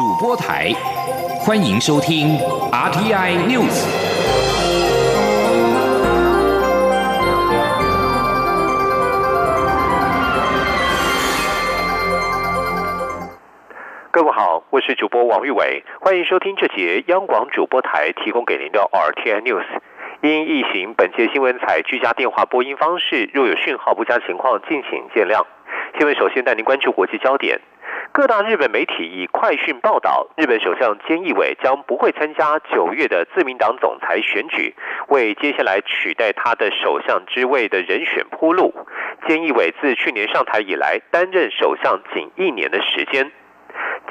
主播台，欢迎收听 RTI News。各位好，我是主播王玉伟，欢迎收听这节央广主播台提供给您的 RTI News。因疫情，本节新闻采居家电话播音方式，若有讯号不佳情况，敬请见谅。新闻首先带您关注国际焦点。各大日本媒体以快讯报道，日本首相菅义伟将不会参加九月的自民党总裁选举，为接下来取代他的首相之位的人选铺路。菅义伟自去年上台以来，担任首相仅一年的时间。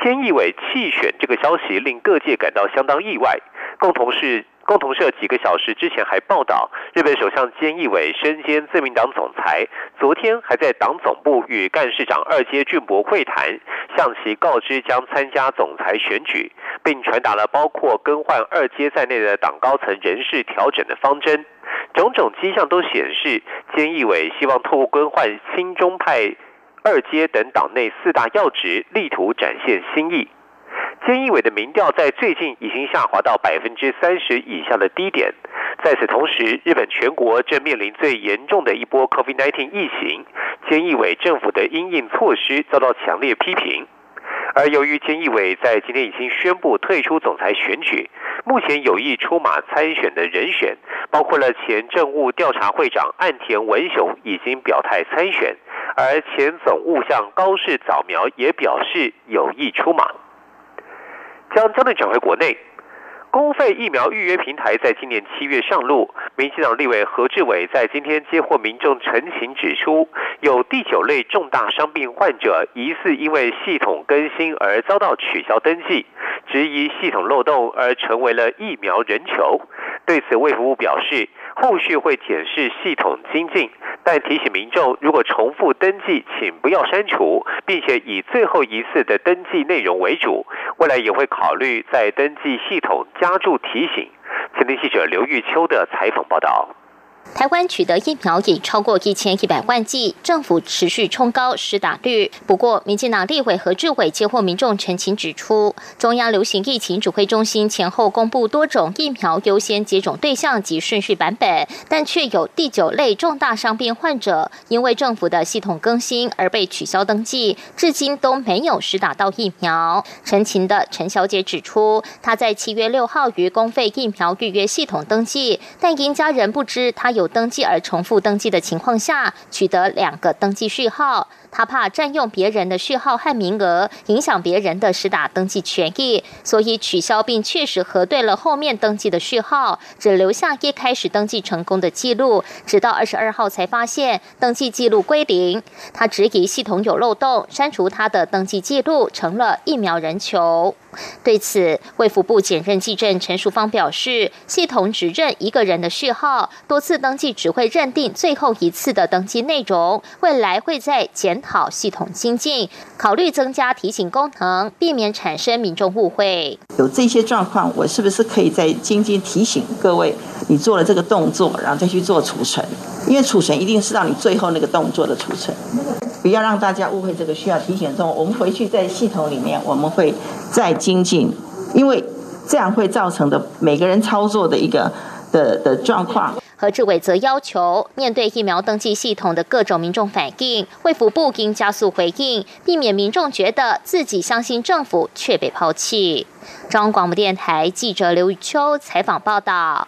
菅义伟弃选这个消息令各界感到相当意外，共同是。共同社几个小时之前还报道，日本首相菅义伟身兼自民党总裁，昨天还在党总部与干事长二阶俊博会谈，向其告知将参加总裁选举，并传达了包括更换二阶在内的党高层人事调整的方针。种种迹象都显示，菅义伟希望透过更换亲中派二阶等党内四大要职，力图展现新意。菅义伟的民调在最近已经下滑到百分之三十以下的低点。在此同时，日本全国正面临最严重的一波 COVID-19 疫情，菅义伟政府的因应措施遭到强烈批评。而由于菅义伟在今天已经宣布退出总裁选举，目前有意出马参选的人选，包括了前政务调查会长岸田文雄已经表态参选，而前总务相高市早苗也表示有意出马。将焦点转回国内，公费疫苗预约平台在今年七月上路。民进党立委何志伟在今天接获民众陈情，指出有第九类重大伤病患者疑似因为系统更新而遭到取消登记，质疑系统漏洞而成为了疫苗人球。对此，卫福部表示，后续会检视系统精进，但提醒民众，如果重复登记，请不要删除，并且以最后一次的登记内容为主。未来也会考虑在登记系统加注提醒。前天记者刘玉秋的采访报道。台湾取得疫苗已超过一千一百万剂，政府持续冲高施打率。不过，民进党立委何志伟接获民众陈情指出，中央流行疫情指挥中心前后公布多种疫苗优先接种对象及顺序版本，但却有第九类重大伤病患者因为政府的系统更新而被取消登记，至今都没有施打到疫苗。陈情的陈小姐指出，她在七月六号于公费疫苗预约系统登记，但因家人不知她有。有登记而重复登记的情况下，取得两个登记序号。他怕占用别人的序号和名额，影响别人的实打登记权益，所以取消并确实核对了后面登记的序号，只留下一开始登记成功的记录。直到二十二号才发现登记记录归零。他质疑系统有漏洞，删除他的登记记录，成了疫苗人球。对此，卫福部检认技证陈淑芳表示，系统只认一个人的序号，多次登记只会认定最后一次的登记内容，未来会在检。讨系统精进，考虑增加提醒功能，避免产生民众误会。有这些状况，我是不是可以在精进提醒各位，你做了这个动作，然后再去做储存？因为储存一定是到你最后那个动作的储存，不要让大家误会这个需要提醒中。我们回去在系统里面，我们会再精进，因为这样会造成的每个人操作的一个的的状况。何志伟则要求，面对疫苗登记系统的各种民众反应，卫福部应加速回应，避免民众觉得自己相信政府却被抛弃。中央广播电台记者刘玉秋采访报道。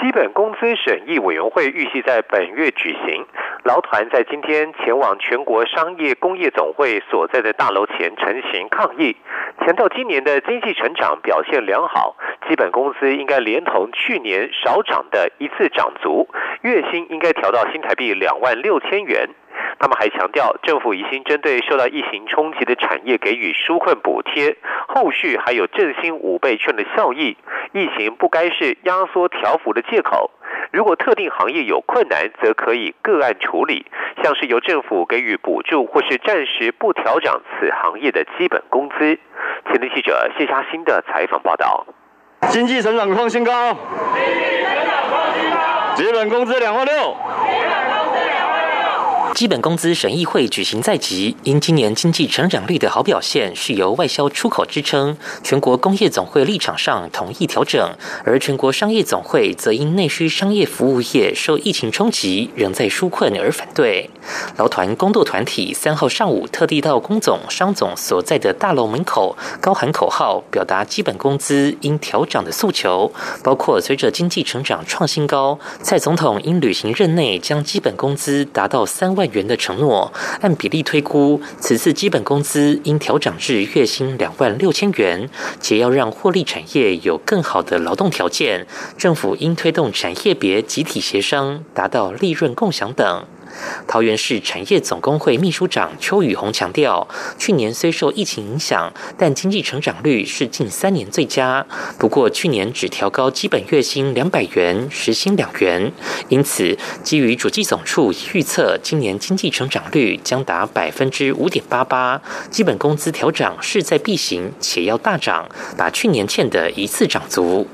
基本工资审议委员会预计在本月举行，劳团在今天前往全国商业工业总会所在的大楼前成行抗议，强调今年的经济成长表现良好，基本工资应该连同去年少涨的一次涨足，月薪应该调到新台币两万六千元。他们还强调，政府已经针对受到疫情冲击的产业给予纾困补贴，后续还有振兴五倍券的效益。疫情不该是压缩条幅的借口。如果特定行业有困难，则可以个案处理，像是由政府给予补助，或是暂时不调整此行业的基本工资。前天记者谢嘉欣的采访报道。经济成长创新高，经济成长创新高，基本工资两万六。基本工资审议会举行在即，因今年经济成长率的好表现是由外销出口支撑，全国工业总会立场上同意调整，而全国商业总会则因内需商业服务业受疫情冲击，仍在纾困而反对。劳团工斗团体三号上午特地到工总、商总所在的大楼门口，高喊口号，表达基本工资应调涨的诉求，包括随着经济成长创新高，蔡总统应履行任内将基本工资达到三万。万元的承诺，按比例推估，此次基本工资应调整至月薪两万六千元，且要让获利产业有更好的劳动条件。政府应推动产业别集体协商，达到利润共享等。桃园市产业总工会秘书长邱宇宏强调，去年虽受疫情影响，但经济成长率是近三年最佳。不过去年只调高基本月薪两百元，时薪两元，因此基于主计总处预测，今年经济成长率将达百分之五点八八，基本工资调涨势在必行，且要大涨，把去年欠的一次涨足。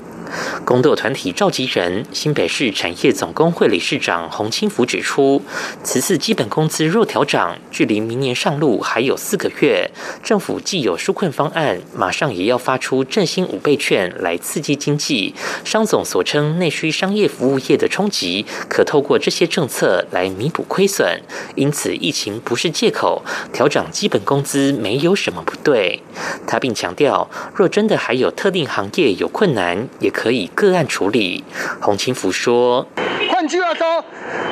工斗团体召集人、新北市产业总工会理事长洪清福指出，此次基本工资若调涨，距离明年上路还有四个月，政府既有纾困方案，马上也要发出振兴五倍券来刺激经济。商总所称内需商业服务业的冲击，可透过这些政策来弥补亏损。因此，疫情不是借口，调涨基本工资没有什么不对。他并强调，若真的还有特定行业有困难，也。可以个案处理，洪清福说：“换句话说，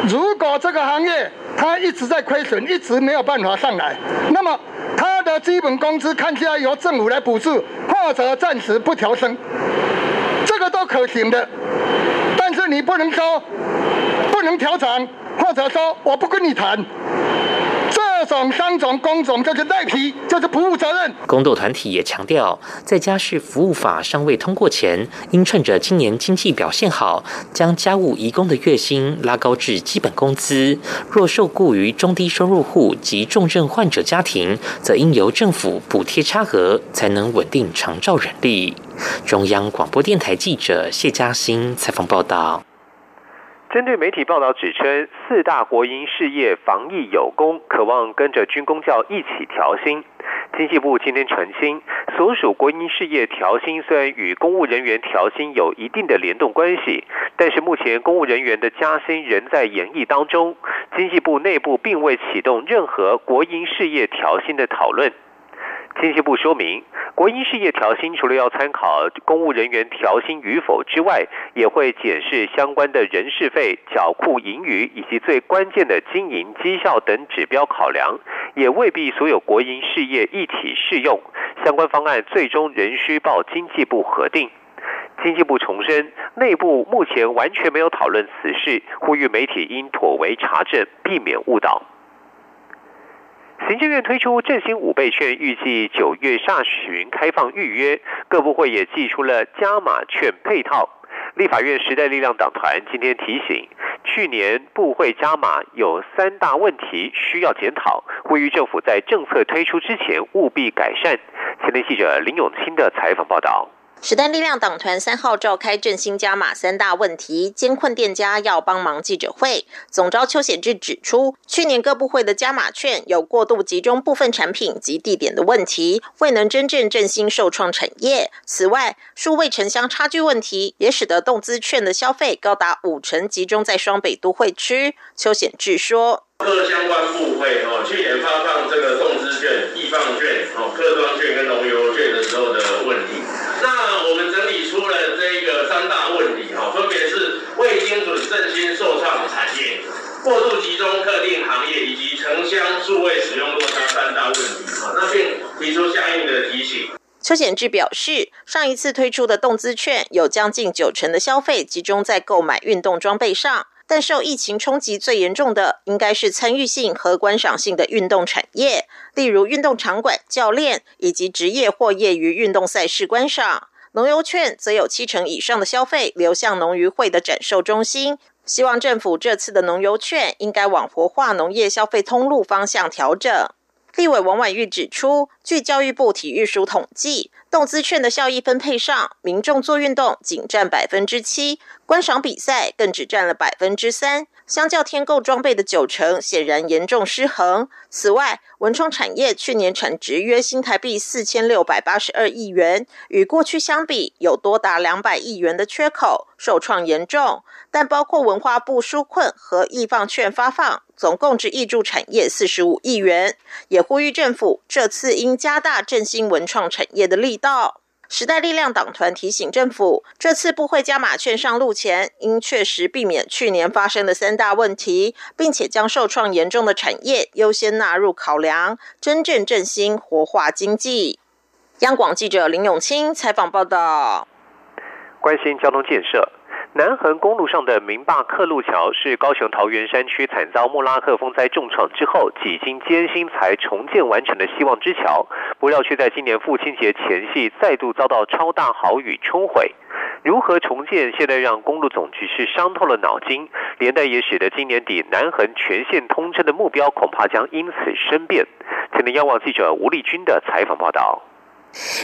如果这个行业它一直在亏损，一直没有办法上来，那么它的基本工资看起来由政府来补助，或者暂时不调升，这个都可行的。但是你不能说不能调整，或者说我不跟你谈。”这种三种工种就是代批，就是不负责任。工斗团体也强调，在家事服务法尚未通过前，应趁着今年经济表现好，将家务移工的月薪拉高至基本工资。若受雇于中低收入户及重症患者家庭，则应由政府补贴差额，才能稳定长照人力。中央广播电台记者谢嘉欣采访报道。针对媒体报道指称四大国营事业防疫有功，渴望跟着军工教一起调薪，经济部今天澄清，所属国营事业调薪虽然与公务人员调薪有一定的联动关系，但是目前公务人员的加薪仍在演绎当中，经济部内部并未启动任何国营事业调薪的讨论。经济部说明，国营事业调薪除了要参考公务人员调薪与否之外，也会检视相关的人事费、缴库盈余以及最关键的经营绩效等指标考量，也未必所有国营事业一体适用。相关方案最终仍需报经济部核定。经济部重申，内部目前完全没有讨论此事，呼吁媒体应妥为查证，避免误导。行政院推出振兴五倍券，预计九月下旬开放预约。各部会也寄出了加码券配套。立法院时代力量党团今天提醒，去年部会加码有三大问题需要检讨，呼吁政府在政策推出之前务必改善。前天记者林永清的采访报道。时代力量党团三号召开振兴加码三大问题监困店家要帮忙记者会，总召邱显志指出，去年各部会的加码券有过度集中部分产品及地点的问题，未能真正振兴受创产业。此外，数位城乡差距问题也使得动资券的消费高达五成集中在双北都会区。邱显志说。各相关部会哦，去年发放这个动资券、易放券、哦，客庄券跟农油券的时候的问题，那我们整理出了这个三大问题哈，分别是未精准振兴受创产业、过度集中特定行业以及城乡数位使用落差三大问题啊，那并提出相应的提醒。邱显志表示，上一次推出的动资券有将近九成的消费集中在购买运动装备上。但受疫情冲击最严重的，应该是参与性和观赏性的运动产业，例如运动场馆、教练以及职业或业余运动赛事观赏。农游券则有七成以上的消费流向农渔会的展售中心。希望政府这次的农油券应该往活化农业消费通路方向调整。立委王婉玉指出，据教育部体育署统计，动资券的效益分配上，民众做运动仅占百分之七，观赏比赛更只占了百分之三。相较天购装备的九成，显然严重失衡。此外，文创产业去年产值约新台币四千六百八十二亿元，与过去相比，有多达两百亿元的缺口，受创严重。但包括文化部纾困和易放券发放，总共只挹注产业四十五亿元。也呼吁政府这次应加大振兴文创产业的力道。时代力量党团提醒政府，这次不会加码券上路前，应确实避免去年发生的三大问题，并且将受创严重的产业优先纳入考量，真正振兴活化经济。央广记者林永清采访报道。关心交通建设。南横公路上的明坝客路桥是高雄桃园山区惨遭莫拉克风灾重创之后，几经艰辛才重建完成的希望之桥，不料却在今年父亲节前夕再度遭到超大豪雨冲毁。如何重建，现在让公路总局是伤透了脑筋，连带也使得今年底南横全线通车的目标恐怕将因此生变。前天央网记者吴立军的采访报道。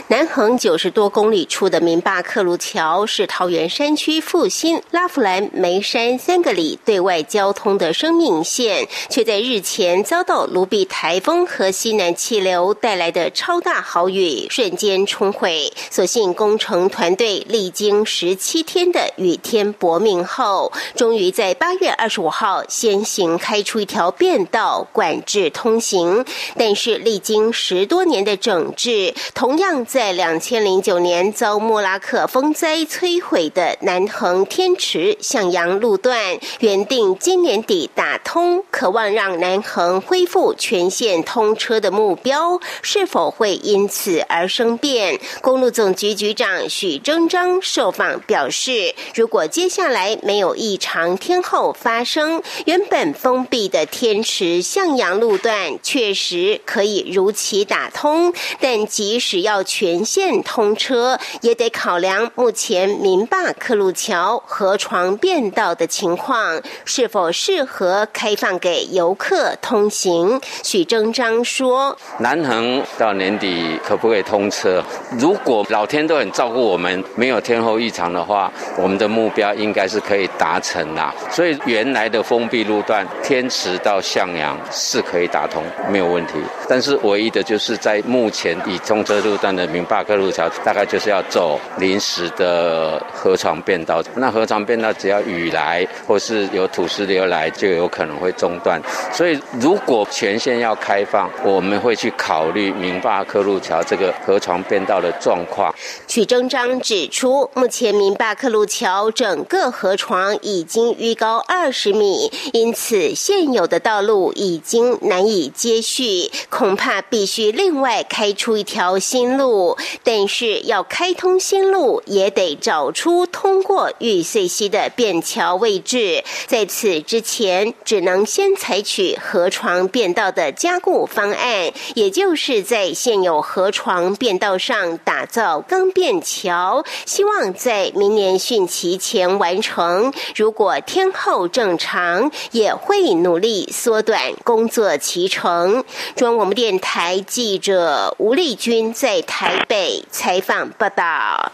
南横九十多公里处的明坝克鲁桥是桃园山区复兴、拉弗兰、梅山三个里对外交通的生命线，却在日前遭到卢比台风和西南气流带来的超大豪雨瞬间冲毁。所幸工程团队历经十七天的雨天搏命后，终于在八月二十五号先行开出一条便道管制通行。但是历经十多年的整治，同同样。在两千零九年遭莫拉克风灾摧毁的南横天池向阳路段，原定今年底打通，渴望让南横恢复全线通车的目标，是否会因此而生变？公路总局局长许征章受访表示，如果接下来没有异常天候发生，原本封闭的天池向阳路段确实可以如期打通，但即使要全线通车，也得考量目前民坝客路桥河床变道的情况，是否适合开放给游客通行。许正章说：“南横到年底可不可以通车？如果老天都很照顾我们，没有天候异常的话，我们的目标应该是可以达成啦。所以原来的封闭路段天池到向阳是可以打通，没有问题。但是唯一的就是在目前已通车路。”段的明坝克路桥大概就是要走临时的河床变道，那河床变道只要雨来或是有土石流来，就有可能会中断。所以如果全线要开放，我们会去考虑明坝克路桥这个河床变道的状况。许征章指出，目前明坝克路桥整个河床已经逾高二十米，因此现有的道路已经难以接续，恐怕必须另外开出一条新。路，但是要开通新路，也得找出通过玉碎溪的便桥位置。在此之前，只能先采取河床便道的加固方案，也就是在现有河床便道上打造钢便桥，希望在明年汛期前完成。如果天候正常，也会努力缩短工作期程。中央广播电台记者吴丽君在。台北采访报道。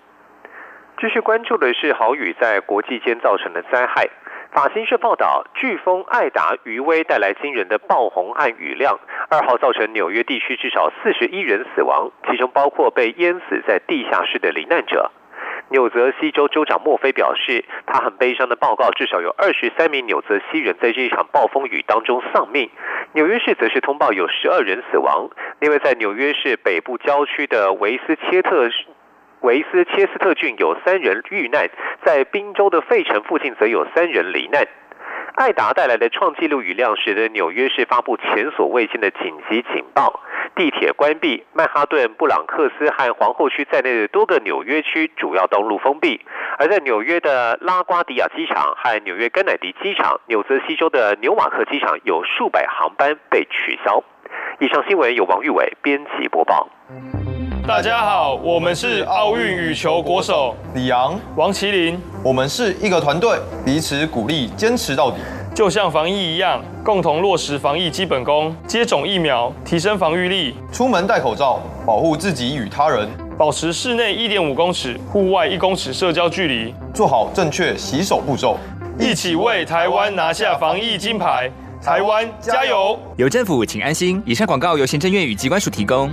继续关注的是豪雨在国际间造成的灾害。法新社报道，飓风艾达余威带来惊人的暴洪和雨量，二号造成纽约地区至少四十一人死亡，其中包括被淹死在地下室的罹难者。纽泽西州州长墨菲表示，他很悲伤的报告，至少有二十三名纽泽西人在这一场暴风雨当中丧命。纽约市则是通报有十二人死亡。另外，在纽约市北部郊区的维斯切特维斯切斯特郡有三人遇难，在宾州的费城附近则有三人罹难。艾达带来的创纪录雨量，使得纽约市发布前所未见的紧急警报，地铁关闭，曼哈顿、布朗克斯和皇后区在内的多个纽约区主要道路封闭。而在纽约的拉瓜迪亚机场和纽约甘乃迪机场，纽泽西州的纽瓦克机场有数百航班被取消。以上新闻由王玉伟编辑播报。大家好，我们是奥运羽球国手李昂、王麒麟，我们是一个团队，彼此鼓励，坚持到底。就像防疫一样，共同落实防疫基本功，接种疫苗，提升防御力。出门戴口罩，保护自己与他人。保持室内一点五公尺，户外一公尺社交距离，做好正确洗手步骤，一起为台湾拿下防疫金牌。台湾加油！有政府，请安心。以上广告由行政院与机关署提供。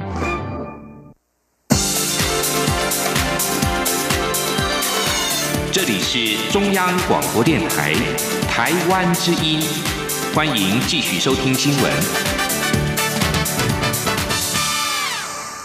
里是中央广播电台台湾之音，欢迎继续收听新闻。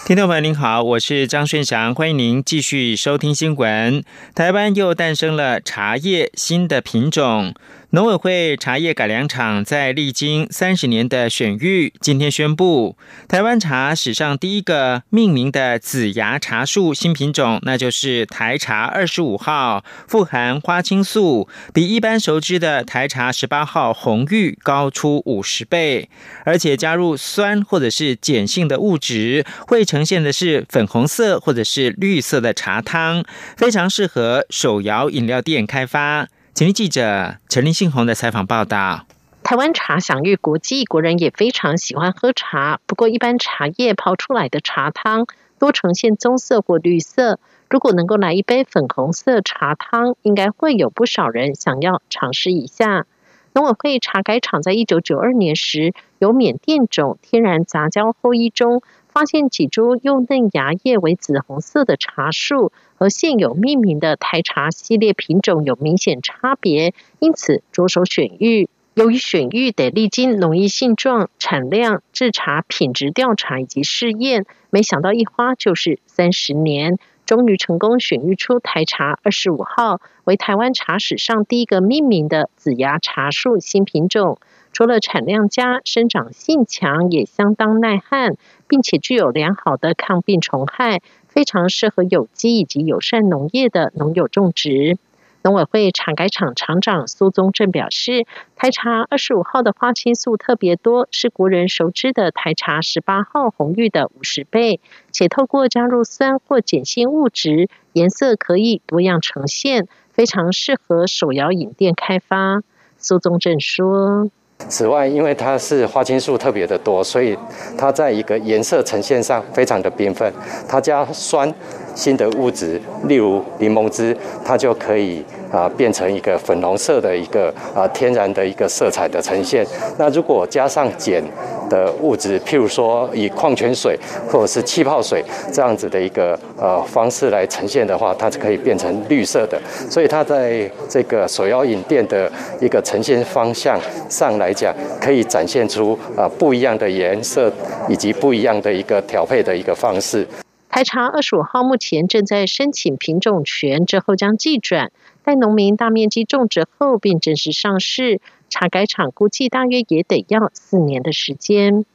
听众朋友您好，我是张顺祥，欢迎您继续收听新闻。台湾又诞生了茶叶新的品种。农委会茶叶改良厂在历经三十年的选育，今天宣布台湾茶史上第一个命名的紫芽茶树新品种，那就是台茶二十五号，富含花青素，比一般熟知的台茶十八号红玉高出五十倍，而且加入酸或者是碱性的物质，会呈现的是粉红色或者是绿色的茶汤，非常适合手摇饮料店开发。请听记者陈林信宏的采访报道。台湾茶享誉国际，国人也非常喜欢喝茶。不过，一般茶叶泡出来的茶汤多呈现棕色或绿色。如果能够来一杯粉红色茶汤，应该会有不少人想要尝试一下。农委会茶改厂在一九九二年时，由缅甸种天然杂交后裔中。发现几株幼嫩芽叶为紫红色的茶树，和现有命名的台茶系列品种有明显差别，因此着手选育。由于选育得历经农业性状、产量、制茶品质调查以及试验，没想到一花就是三十年，终于成功选育出台茶二十五号，为台湾茶史上第一个命名的紫芽茶树新品种。除了产量佳、生长性强，也相当耐旱，并且具有良好的抗病虫害，非常适合有机以及友善农业的农友种植。农委会茶改厂厂长苏宗正表示，台茶二十五号的花青素特别多，是国人熟知的台茶十八号红玉的五十倍，且透过加入酸或碱性物质，颜色可以多样呈现，非常适合手摇饮店开发。苏宗正说。此外，因为它是花青素特别的多，所以它在一个颜色呈现上非常的缤纷。它加酸性的物质，例如柠檬汁，它就可以。啊，变成一个粉红色的一个啊天然的一个色彩的呈现。那如果加上碱的物质，譬如说以矿泉水或者是气泡水这样子的一个呃方式来呈现的话，它是可以变成绿色的。所以它在这个手摇饮店的一个呈现方向上来讲，可以展现出啊不一样的颜色以及不一样的一个调配的一个方式。台茶二十五号目前正在申请品种权，之后将寄转。待农民大面积种植后，并正式上市，茶改厂估计大约也得要四年的时间。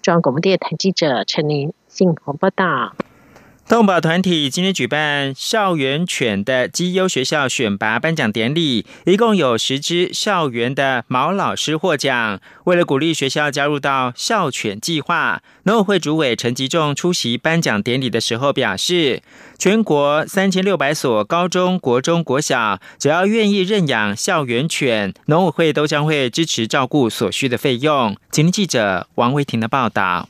中央广播电台记者陈琳、信鸿报道。动保团体今天举办校园犬的绩优学校选拔颁奖典礼，一共有十只校园的毛老师获奖。为了鼓励学校加入到校犬计划，农委会主委陈吉仲出席颁奖典礼的时候表示，全国三千六百所高中国中国小，只要愿意认养校园犬，农委会都将会支持照顾所需的费用。今天记者王维婷的报道。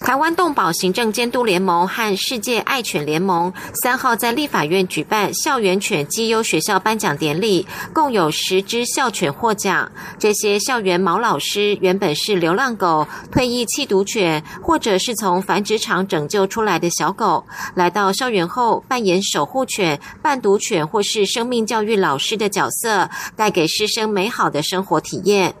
台湾动保行政监督联盟和世界爱犬联盟三号在立法院举办校园犬绩优学校颁奖典礼，共有十只校犬获奖。这些校园毛老师原本是流浪狗、退役弃毒犬，或者是从繁殖场拯救出来的小狗，来到校园后扮演守护犬、伴读犬或是生命教育老师的角色，带给师生美好的生活体验。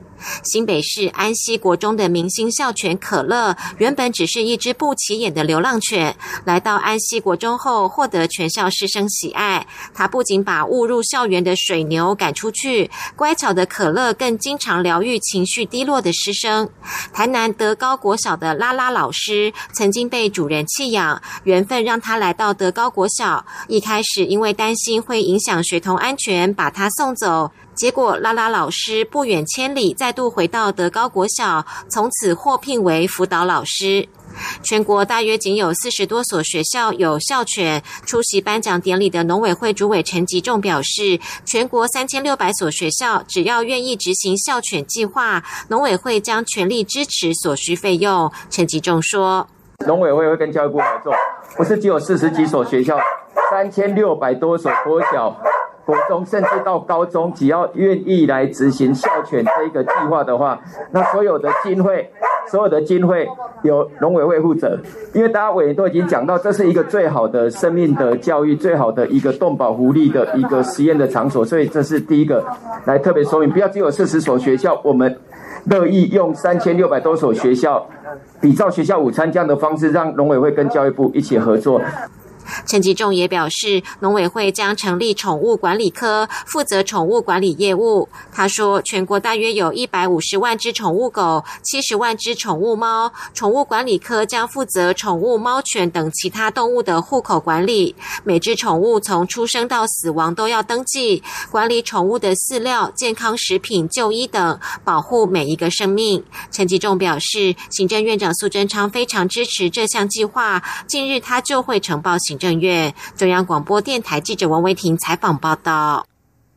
新北市安溪国中的明星校犬可乐，原本只是一只不起眼的流浪犬，来到安溪国中后，获得全校师生喜爱。它不仅把误入校园的水牛赶出去，乖巧的可乐更经常疗愈情绪低落的师生。台南德高国小的拉拉老师，曾经被主人弃养，缘分让他来到德高国小。一开始因为担心会影响学童安全，把他送走。结果，拉拉老师不远千里再度回到德高国小，从此获聘为辅导老师。全国大约仅有四十多所学校有校犬。出席颁奖典礼的农委会主委陈吉仲表示，全国三千六百所学校只要愿意执行校犬计划，农委会将全力支持所需费用。陈吉仲说：“农委会会跟教育部合作，不是只有四十几所学校，三千六百多所国小。”国中甚至到高中，只要愿意来执行校犬这一个计划的话，那所有的经费，所有的经费由农委会负责。因为大家委员都已经讲到，这是一个最好的生命的教育，最好的一个动保福利的一个实验的场所，所以这是第一个来特别说明，不要只有四十所学校，我们乐意用三千六百多所学校，比照学校午餐这样的方式，让农委会跟教育部一起合作。陈吉仲也表示，农委会将成立宠物管理科，负责宠物管理业务。他说，全国大约有一百五十万只宠物狗，七十万只宠物猫，宠物管理科将负责宠物猫犬等其他动物的户口管理。每只宠物从出生到死亡都要登记，管理宠物的饲料、健康食品、就医等，保护每一个生命。陈吉仲表示，行政院长苏贞昌非常支持这项计划，近日他就会呈报行。正月，中央广播电台记者王维婷采访报道。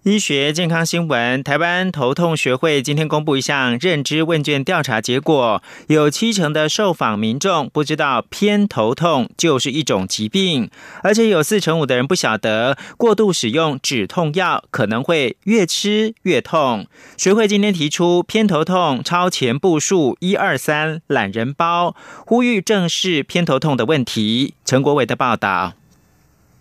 医学健康新闻：台湾头痛学会今天公布一项认知问卷调查结果，有七成的受访民众不知道偏头痛就是一种疾病，而且有四成五的人不晓得过度使用止痛药可能会越吃越痛。学会今天提出偏头痛超前部署一二三懒人包，呼吁正视偏头痛的问题。陈国伟的报道。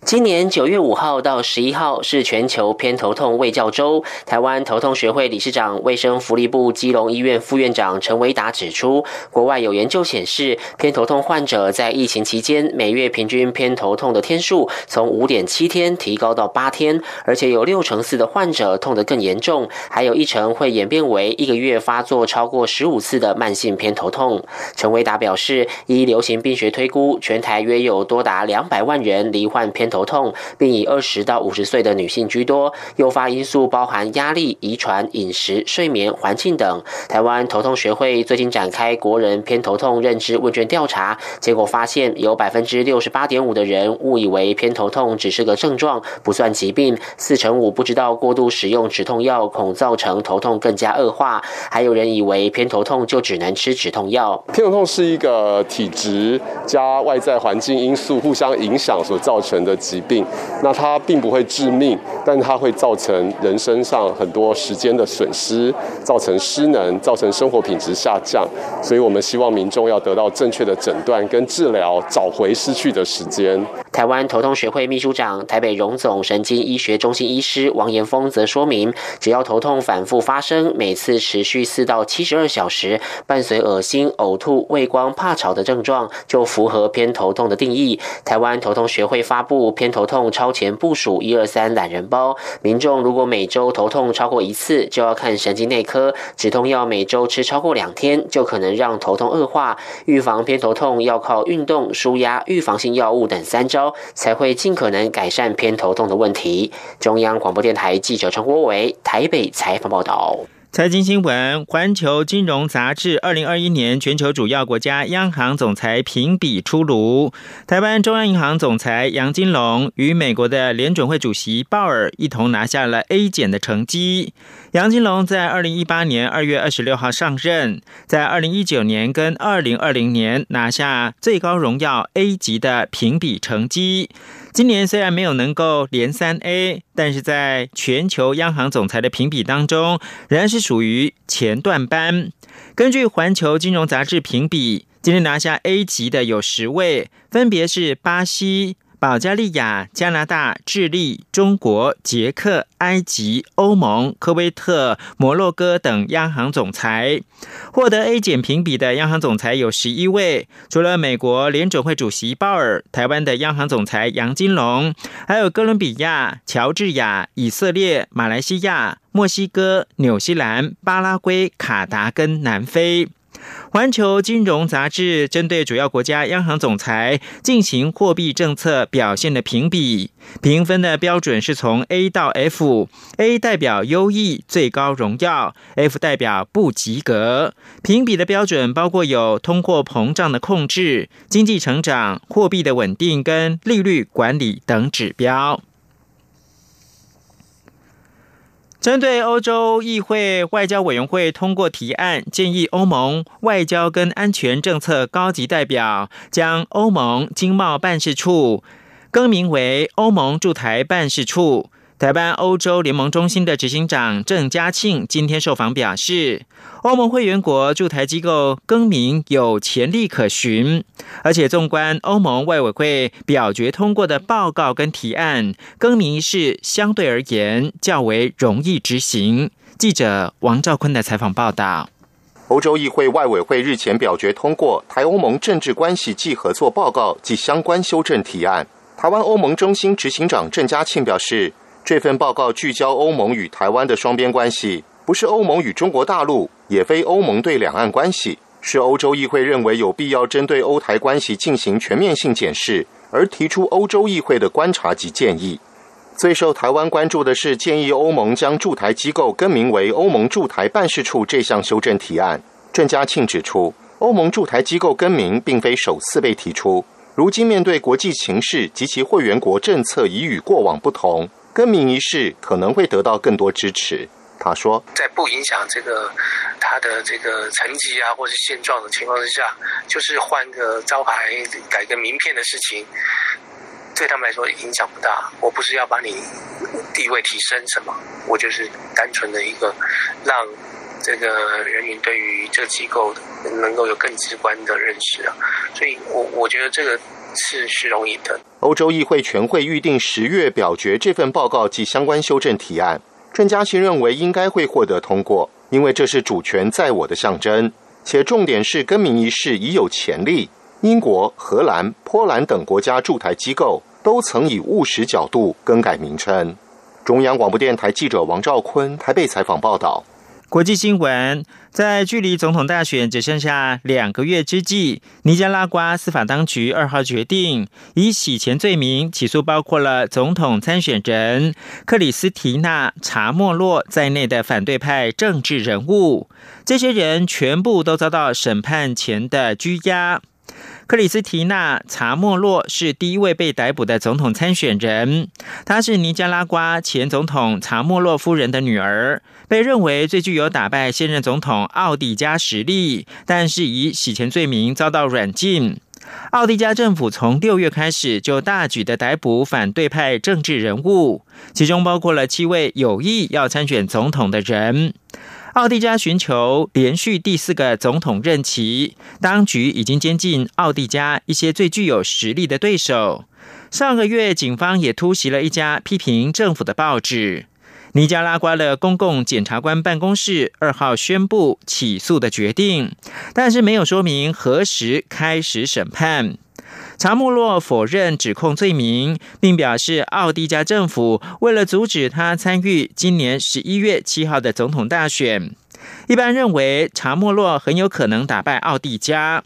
今年九月五号到十一号是全球偏头痛卫教周。台湾头痛学会理事长、卫生福利部基隆医院副院长陈维达指出，国外有研究显示，偏头痛患者在疫情期间每月平均偏头痛的天数从五点七天提高到八天，而且有六成四的患者痛得更严重，还有一成会演变为一个月发作超过十五次的慢性偏头痛。陈维达表示，依流行病学推估，全台约有多达两百万人罹患偏。头痛，并以二十到五十岁的女性居多，诱发因素包含压力、遗传、饮食、睡眠、环境等。台湾头痛学会最近展开国人偏头痛认知问卷调查，结果发现有百分之六十八点五的人误以为偏头痛只是个症状，不算疾病；四成五不知道过度使用止痛药恐造成头痛更加恶化；还有人以为偏头痛就只能吃止痛药。偏头痛是一个体质加外在环境因素互相影响所造成的。疾病，那它并不会致命，但它会造成人身上很多时间的损失，造成失能，造成生活品质下降。所以我们希望民众要得到正确的诊断跟治疗，找回失去的时间。台湾头痛学会秘书长、台北荣总神经医学中心医师王延峰则说明，只要头痛反复发生，每次持续四到七十二小时，伴随恶心、呕吐、畏光、怕吵的症状，就符合偏头痛的定义。台湾头痛学会发布。偏头痛超前部署一二三懒人包，民众如果每周头痛超过一次，就要看神经内科。止痛药每周吃超过两天，就可能让头痛恶化。预防偏头痛要靠运动、舒压、预防性药物等三招，才会尽可能改善偏头痛的问题。中央广播电台记者陈国伟台北采访报道。财经新闻：环球金融杂志二零二一年全球主要国家央行总裁评比出炉，台湾中央银行总裁杨金龙与美国的联准会主席鲍尔一同拿下了 A 减的成绩。杨金龙在二零一八年二月二十六号上任，在二零一九年跟二零二零年拿下最高荣耀 A 级的评比成绩。今年虽然没有能够连三 A，但是在全球央行总裁的评比当中，仍然是属于前段班。根据环球金融杂志评比，今天拿下 A 级的有十位，分别是巴西。保加利亚、加拿大、智利、中国、捷克、埃及、欧盟、科威特、摩洛哥等央行总裁获得 A 减评比的央行总裁有十一位，除了美国联准会主席鲍尔、台湾的央行总裁杨金龙，还有哥伦比亚、乔治亚、以色列、马来西亚、墨西哥、纽西兰、巴拉圭、卡达跟南非。环球金融杂志针对主要国家央行总裁进行货币政策表现的评比，评分的标准是从 A 到 F，A 代表优异、最高荣耀，F 代表不及格。评比的标准包括有通货膨胀的控制、经济成长、货币的稳定跟利率管理等指标。针对欧洲议会外交委员会通过提案，建议欧盟外交跟安全政策高级代表将欧盟经贸办事处更名为欧盟驻台办事处。台湾欧洲联盟中心的执行长郑嘉庆今天受访表示，欧盟会员国驻台机构更名有潜力可循，而且纵观欧盟外委会表决通过的报告跟提案，更名是相对而言较为容易执行。记者王兆坤的采访报道。欧洲议会外委会日前表决通过台欧盟政治关系暨合作报告及相关修正提案。台湾欧盟中心执行长郑嘉庆表示。这份报告聚焦欧盟与台湾的双边关系，不是欧盟与中国大陆，也非欧盟对两岸关系，是欧洲议会认为有必要针对欧台关系进行全面性检视，而提出欧洲议会的观察及建议。最受台湾关注的是建议欧盟将驻台机构更名为欧盟驻台办事处这项修正提案。郑嘉庆指出，欧盟驻台机构更名并非首次被提出，如今面对国际形势及其会员国政策已与过往不同。更名仪式可能会得到更多支持。他说，在不影响这个他的这个成绩啊，或是现状的情况之下，就是换个招牌、改个名片的事情，对他们来说影响不大。我不是要把你地位提升什么，我就是单纯的一个让这个人民对于这个机构能够有更直观的认识啊。所以我我觉得这个。是是容易的。欧洲议会全会预定十月表决这份报告及相关修正提案。郑嘉欣认为应该会获得通过，因为这是主权在我的象征，且重点是更名仪式已有潜力。英国、荷兰、波兰等国家驻台机构都曾以务实角度更改名称。中央广播电台记者王兆坤台北采访报道。国际新闻，在距离总统大选只剩下两个月之际，尼加拉瓜司法当局二号决定以洗钱罪名起诉包括了总统参选人克里斯提娜·查莫洛在内的反对派政治人物。这些人全部都遭到审判前的拘押。克里斯提娜·查莫洛是第一位被逮捕的总统参选人，她是尼加拉瓜前总统查莫洛夫人的女儿，被认为最具有打败现任总统奥迪加实力，但是以洗钱罪名遭到软禁。奥迪加政府从六月开始就大举的逮捕反对派政治人物，其中包括了七位有意要参选总统的人。奥地加寻求连续第四个总统任期，当局已经监禁奥地加一些最具有实力的对手。上个月，警方也突袭了一家批评政府的报纸。尼加拉瓜的公共检察官办公室二号宣布起诉的决定，但是没有说明何时开始审判。查莫洛否认指控罪名，并表示奥地加政府为了阻止他参与今年十一月七号的总统大选。一般认为，查莫洛很有可能打败奥地加。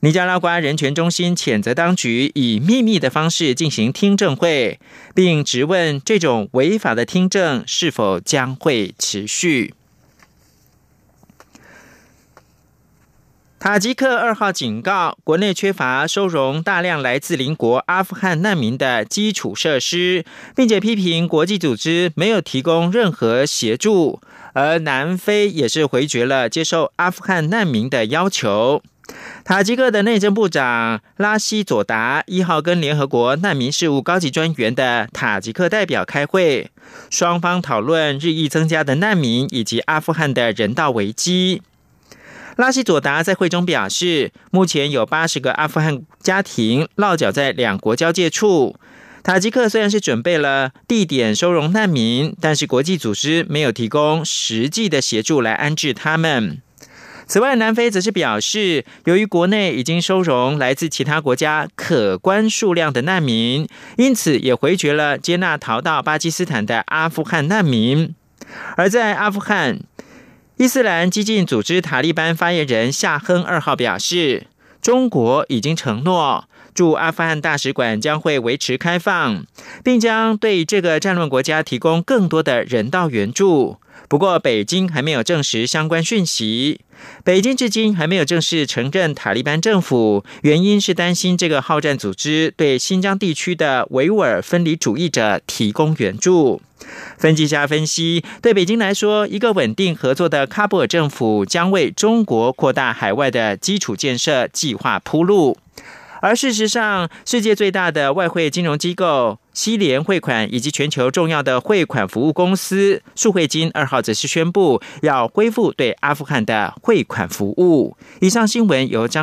尼加拉瓜人权中心谴责当局以秘密的方式进行听证会，并质问这种违法的听证是否将会持续。塔吉克二号警告，国内缺乏收容大量来自邻国阿富汗难民的基础设施，并且批评国际组织没有提供任何协助。而南非也是回绝了接受阿富汗难民的要求。塔吉克的内政部长拉希佐达一号跟联合国难民事务高级专员的塔吉克代表开会，双方讨论日益增加的难民以及阿富汗的人道危机。拉希佐达在会中表示，目前有八十个阿富汗家庭落脚在两国交界处。塔吉克虽然是准备了地点收容难民，但是国际组织没有提供实际的协助来安置他们。此外，南非则是表示，由于国内已经收容来自其他国家可观数量的难民，因此也回绝了接纳逃到巴基斯坦的阿富汗难民。而在阿富汗。伊斯兰激进组织塔利班发言人夏亨二号表示，中国已经承诺驻阿富汗大使馆将会维持开放，并将对这个战乱国家提供更多的人道援助。不过，北京还没有证实相关讯息。北京至今还没有正式承认塔利班政府，原因是担心这个好战组织对新疆地区的维吾尔分离主义者提供援助。分析家分析，对北京来说，一个稳定合作的喀布尔政府将为中国扩大海外的基础建设计划铺路。而事实上，世界最大的外汇金融机构西联汇款以及全球重要的汇款服务公司数汇金二号则是宣布要恢复对阿富汗的汇款服务。以上新闻由张。